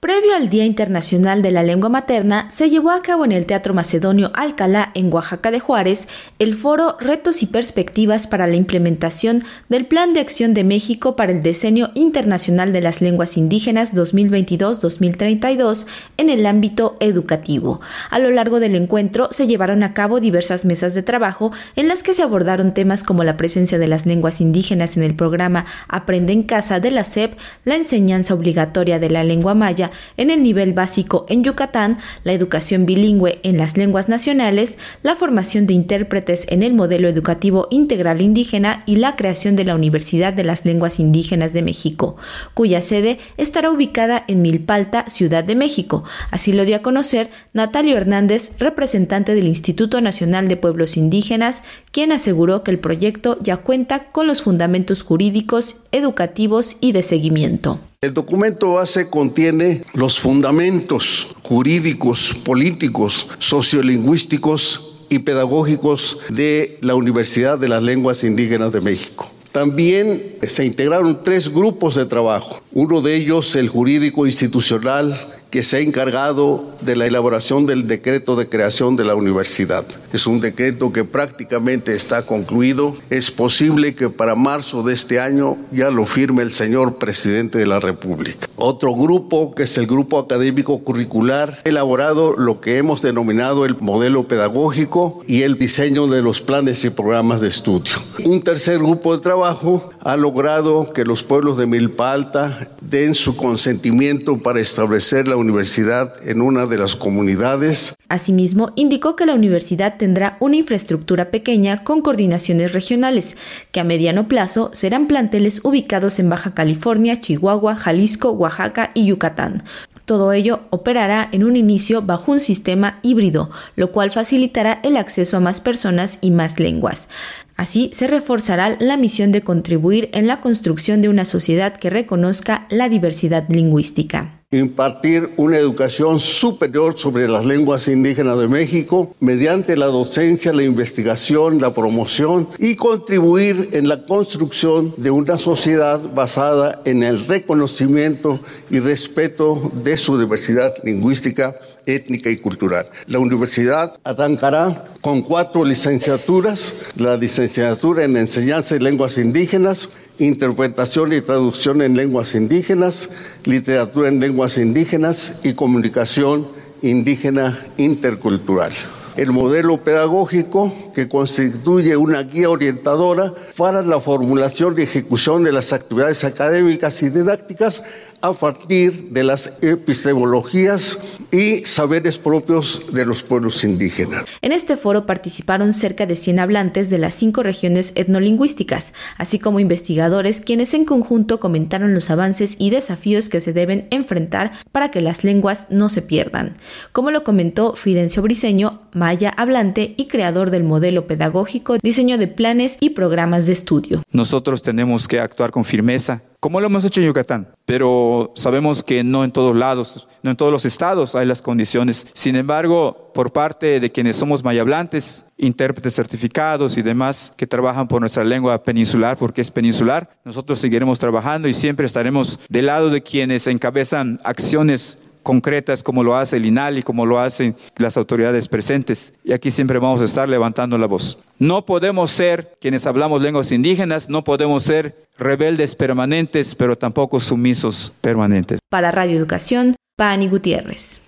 Previo al Día Internacional de la Lengua Materna, se llevó a cabo en el Teatro Macedonio Alcalá, en Oaxaca de Juárez, el foro Retos y Perspectivas para la implementación del Plan de Acción de México para el Decenio Internacional de las Lenguas Indígenas 2022-2032 en el ámbito educativo. A lo largo del encuentro se llevaron a cabo diversas mesas de trabajo en las que se abordaron temas como la presencia de las lenguas indígenas en el programa Aprende en Casa de la SEP, la enseñanza obligatoria de la lengua maya, en el nivel básico en Yucatán, la educación bilingüe en las lenguas nacionales, la formación de intérpretes en el modelo educativo integral indígena y la creación de la Universidad de las Lenguas Indígenas de México, cuya sede estará ubicada en Milpalta, Ciudad de México. Así lo dio a conocer Natalio Hernández, representante del Instituto Nacional de Pueblos Indígenas, quien aseguró que el proyecto ya cuenta con los fundamentos jurídicos, educativos y de seguimiento. El documento base contiene los fundamentos jurídicos, políticos, sociolingüísticos y pedagógicos de la Universidad de las Lenguas Indígenas de México. También se integraron tres grupos de trabajo, uno de ellos el jurídico institucional que se ha encargado de la elaboración del decreto de creación de la universidad. Es un decreto que prácticamente está concluido. Es posible que para marzo de este año ya lo firme el señor presidente de la República. Otro grupo, que es el grupo académico curricular, ha elaborado lo que hemos denominado el modelo pedagógico y el diseño de los planes y programas de estudio. Un tercer grupo de trabajo ha logrado que los pueblos de Milpa Alta den su consentimiento para establecer la universidad en una de las comunidades. Asimismo, indicó que la universidad tendrá una infraestructura pequeña con coordinaciones regionales, que a mediano plazo serán planteles ubicados en Baja California, Chihuahua, Jalisco, Oaxaca y Yucatán. Todo ello operará en un inicio bajo un sistema híbrido, lo cual facilitará el acceso a más personas y más lenguas. Así se reforzará la misión de contribuir en la construcción de una sociedad que reconozca la diversidad lingüística impartir una educación superior sobre las lenguas indígenas de México mediante la docencia, la investigación, la promoción y contribuir en la construcción de una sociedad basada en el reconocimiento y respeto de su diversidad lingüística étnica y cultural. La universidad arrancará con cuatro licenciaturas, la licenciatura en enseñanza de lenguas indígenas, interpretación y traducción en lenguas indígenas, literatura en lenguas indígenas y comunicación indígena intercultural. El modelo pedagógico que constituye una guía orientadora para la formulación y ejecución de las actividades académicas y didácticas a partir de las epistemologías y saberes propios de los pueblos indígenas. En este foro participaron cerca de 100 hablantes de las cinco regiones etnolingüísticas, así como investigadores quienes en conjunto comentaron los avances y desafíos que se deben enfrentar para que las lenguas no se pierdan, como lo comentó Fidencio Briceño, maya hablante y creador del modelo pedagógico, diseño de planes y programas de estudio. Nosotros tenemos que actuar con firmeza como lo hemos hecho en Yucatán, pero sabemos que no en todos lados, no en todos los estados hay las condiciones. Sin embargo, por parte de quienes somos mayablantes, intérpretes certificados y demás que trabajan por nuestra lengua peninsular, porque es peninsular, nosotros seguiremos trabajando y siempre estaremos del lado de quienes encabezan acciones concretas como lo hace el INALI, como lo hacen las autoridades presentes. Y aquí siempre vamos a estar levantando la voz. No podemos ser quienes hablamos lenguas indígenas, no podemos ser rebeldes permanentes, pero tampoco sumisos permanentes. Para Radio Educación, Pani Gutiérrez.